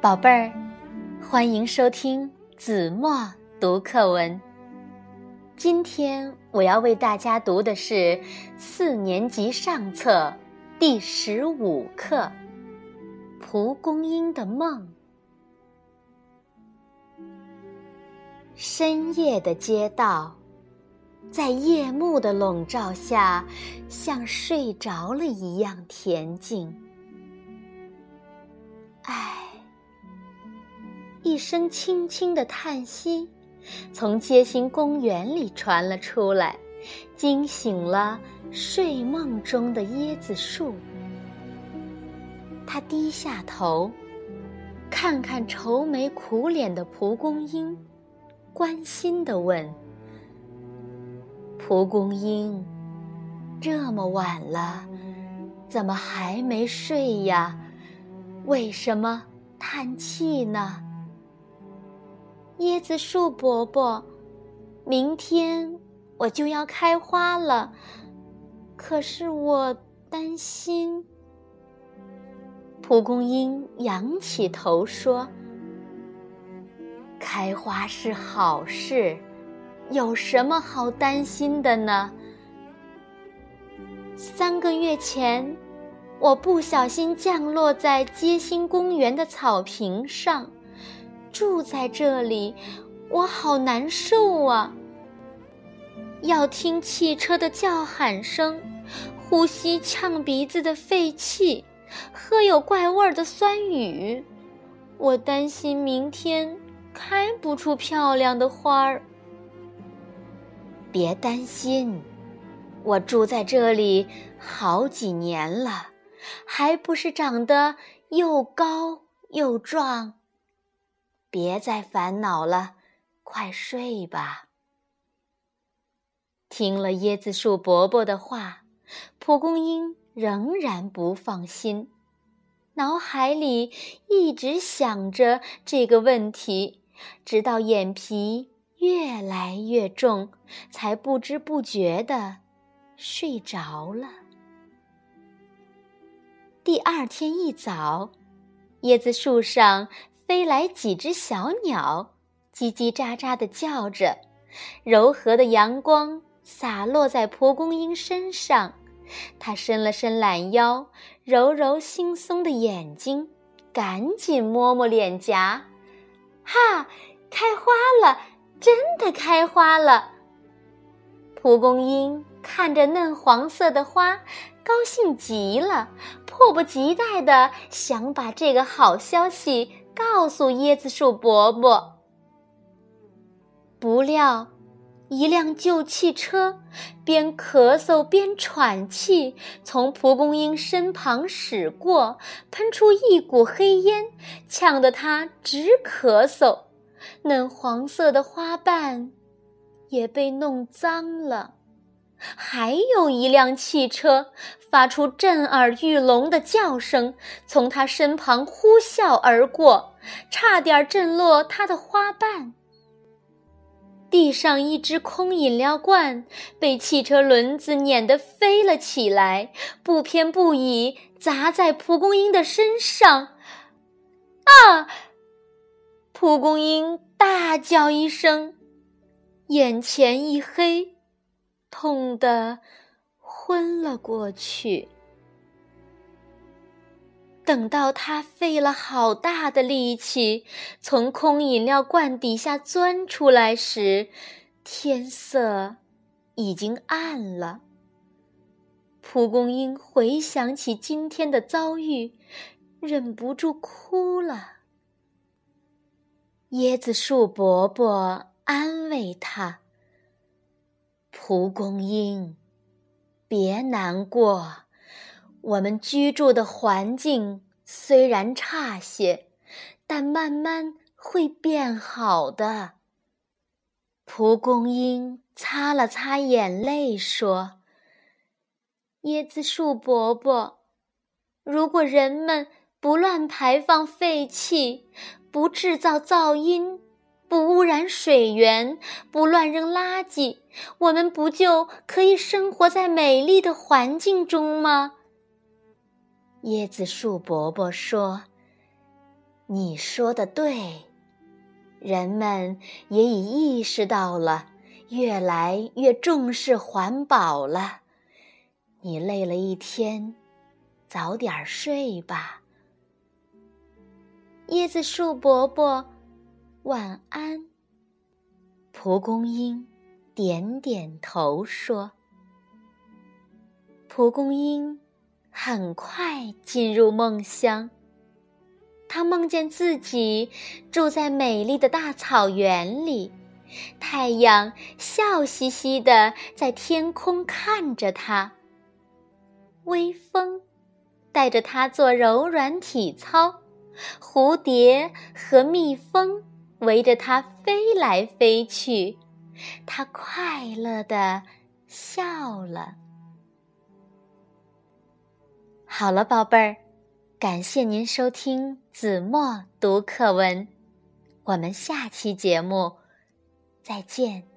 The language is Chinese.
宝贝儿，欢迎收听子墨读课文。今天我要为大家读的是四年级上册第十五课《蒲公英的梦》。深夜的街道，在夜幕的笼罩下，像睡着了一样恬静。唉。一声轻轻的叹息，从街心公园里传了出来，惊醒了睡梦中的椰子树。他低下头，看看愁眉苦脸的蒲公英，关心地问：“蒲公英，这么晚了，怎么还没睡呀？为什么叹气呢？”椰子树伯伯，明天我就要开花了，可是我担心。蒲公英仰起头说：“开花是好事，有什么好担心的呢？”三个月前，我不小心降落在街心公园的草坪上。住在这里，我好难受啊！要听汽车的叫喊声，呼吸呛鼻子的废气，喝有怪味儿的酸雨。我担心明天开不出漂亮的花儿。别担心，我住在这里好几年了，还不是长得又高又壮。别再烦恼了，快睡吧。听了椰子树伯伯的话，蒲公英仍然不放心，脑海里一直想着这个问题，直到眼皮越来越重，才不知不觉的睡着了。第二天一早，椰子树上。飞来几只小鸟，叽叽喳喳地叫着。柔和的阳光洒落在蒲公英身上，它伸了伸懒腰，揉揉惺忪的眼睛，赶紧摸摸脸颊。哈，开花了！真的开花了！蒲公英看着嫩黄色的花，高兴极了，迫不及待地想把这个好消息。告诉椰子树伯伯。不料，一辆旧汽车边咳嗽边喘气，从蒲公英身旁驶过，喷出一股黑烟，呛得他直咳嗽。嫩黄色的花瓣也被弄脏了。还有一辆汽车发出震耳欲聋的叫声，从他身旁呼啸而过，差点震落他的花瓣。地上一只空饮料罐被汽车轮子碾得飞了起来，不偏不倚砸在蒲公英的身上。啊！蒲公英大叫一声，眼前一黑。痛得昏了过去。等到他费了好大的力气从空饮料罐底下钻出来时，天色已经暗了。蒲公英回想起今天的遭遇，忍不住哭了。椰子树伯伯安慰他。蒲公英，别难过。我们居住的环境虽然差些，但慢慢会变好的。蒲公英擦了擦眼泪，说：“椰子树伯伯，如果人们不乱排放废气，不制造噪音。”不污染水源，不乱扔垃圾，我们不就可以生活在美丽的环境中吗？椰子树伯伯说：“你说的对，人们也已意识到了，越来越重视环保了。你累了一天，早点睡吧。椰子树伯伯，晚安。蒲公英点点头说：“蒲公英很快进入梦乡。他梦见自己住在美丽的大草原里，太阳笑嘻嘻的在天空看着他。微风带着他做柔软体操，蝴蝶和蜜蜂。”围着它飞来飞去，它快乐的笑了。好了，宝贝儿，感谢您收听子墨读课文，我们下期节目再见。